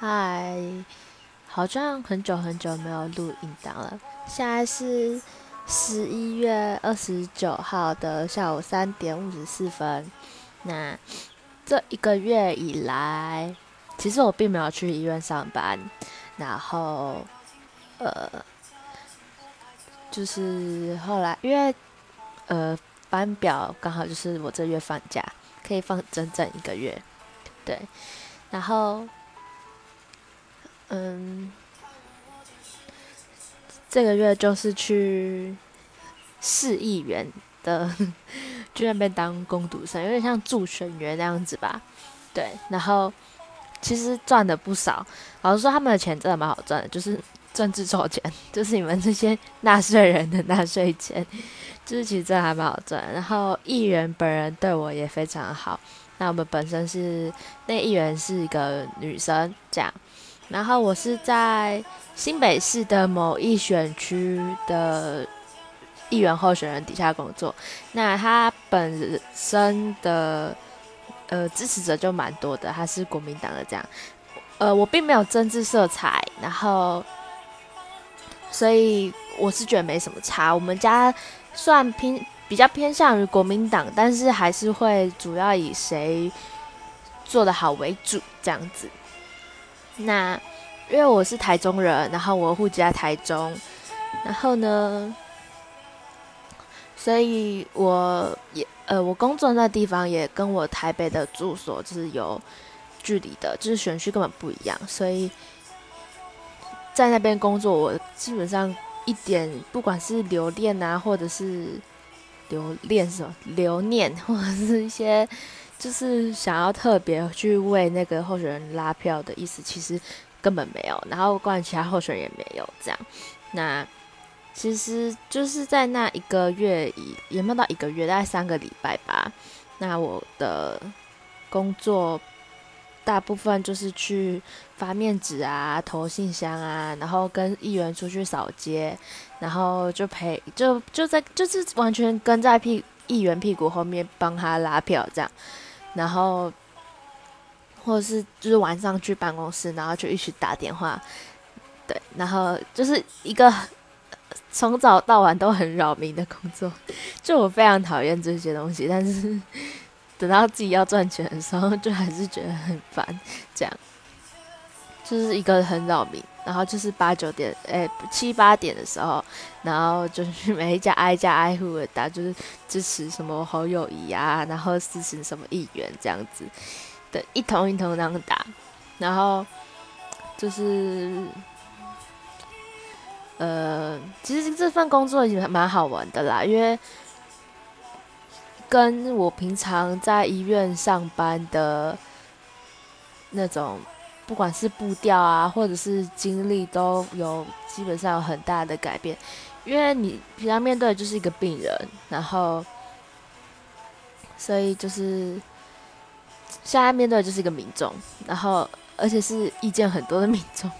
嗨，好像很久很久没有录音档了。现在是十一月二十九号的下午三点五十四分。那这一个月以来，其实我并没有去医院上班，然后呃，就是后来因为呃班表刚好就是我这月放假，可以放整整一个月，对，然后。嗯，这个月就是去市议员的 去那边当工读生，有点像助选员那样子吧。对，然后其实赚的不少。老实说，他们的钱真的蛮好赚的，就是政治筹钱，就是你们这些纳税人的纳税钱，就是其实真的还蛮好赚。然后议员本人对我也非常好。那我们本身是那议员是一个女生，这样。然后我是在新北市的某一选区的议员候选人底下工作，那他本身的呃支持者就蛮多的，他是国民党的这样，呃我并没有政治色彩，然后所以我是觉得没什么差。我们家算偏比较偏向于国民党，但是还是会主要以谁做得好为主这样子。那因为我是台中人，然后我户籍在台中，然后呢，所以我也呃，我工作那地方也跟我台北的住所就是有距离的，就是选区根本不一样，所以在那边工作，我基本上一点不管是留恋啊，或者是留恋什么留念，或者是一些。就是想要特别去为那个候选人拉票的意思，其实根本没有。然后关于其他候选人也没有这样。那其实就是在那一个月，也没有到一个月，大概三个礼拜吧。那我的工作大部分就是去发面纸啊、投信箱啊，然后跟议员出去扫街，然后就陪就就在就是完全跟在屁议员屁股后面帮他拉票这样。然后，或者是就是晚上去办公室，然后就一起打电话，对，然后就是一个从早到晚都很扰民的工作，就我非常讨厌这些东西，但是 等到自己要赚钱的时候，就还是觉得很烦，这样，就是一个很扰民。然后就是八九点，哎，七八点的时候，然后就是每一家挨家挨户的打，就是支持什么侯友谊啊，然后支持什么议员这样子，的一通一通这样打，然后就是，呃，其实这份工作也蛮好玩的啦，因为跟我平常在医院上班的那种。不管是步调啊，或者是经历，都有基本上有很大的改变。因为你平常面对的就是一个病人，然后，所以就是现在面对的就是一个民众，然后而且是意见很多的民众。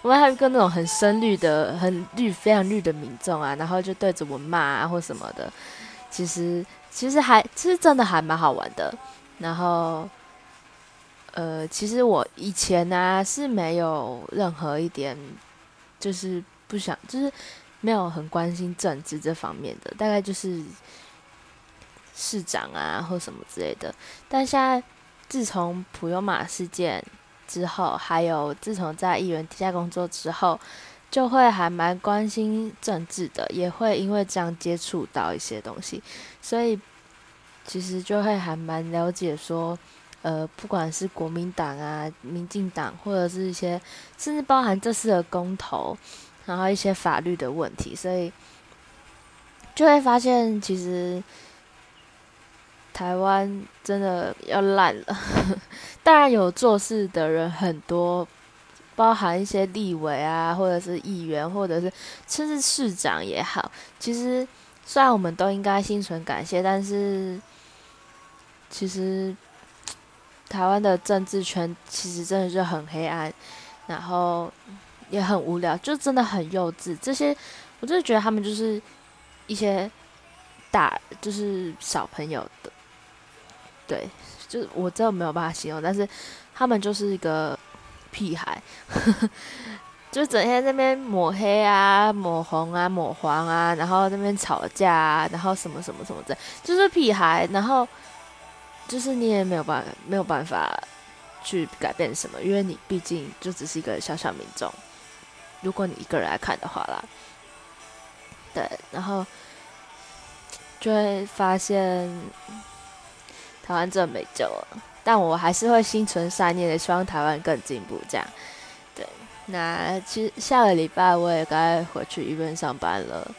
我们还有一个那种很深绿的、很绿、非常绿的民众啊，然后就对着我骂啊或什么的。其实其实还其实真的还蛮好玩的，然后。呃，其实我以前呢是没有任何一点，就是不想，就是没有很关心政治这方面的，大概就是市长啊或什么之类的。但现在自从普悠玛事件之后，还有自从在议员底下工作之后，就会还蛮关心政治的，也会因为这样接触到一些东西，所以其实就会还蛮了解说。呃，不管是国民党啊、民进党，或者是一些，甚至包含这次的公投，然后一些法律的问题，所以就会发现，其实台湾真的要烂了。当然有做事的人很多，包含一些立委啊，或者是议员，或者是甚至市长也好。其实虽然我们都应该心存感谢，但是其实。台湾的政治圈其实真的是很黑暗，然后也很无聊，就真的很幼稚。这些我就是觉得他们就是一些大，就是小朋友的，对，就是我真的没有办法形容。但是他们就是一个屁孩，就整天那边抹黑啊、抹红啊、抹黄啊，然后那边吵架啊，然后什么什么什么的，就是屁孩。然后就是你也没有办没有办法去改变什么，因为你毕竟就只是一个小小民众。如果你一个人来看的话啦，对，然后就会发现台湾真的没救了。但我还是会心存善念的，希望台湾更进步。这样，对。那其实下个礼拜我也该回去医院上班了。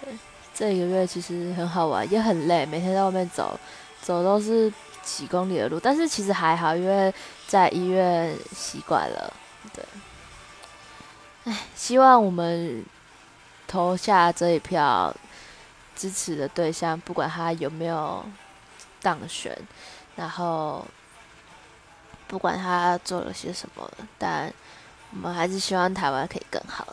对，这一个月其实很好玩，也很累，每天在外面走，走都是几公里的路。但是其实还好，因为在医院习惯了。对。唉，希望我们投下这一票支持的对象，不管他有没有当选。然后，不管他做了些什么，但我们还是希望台湾可以更好。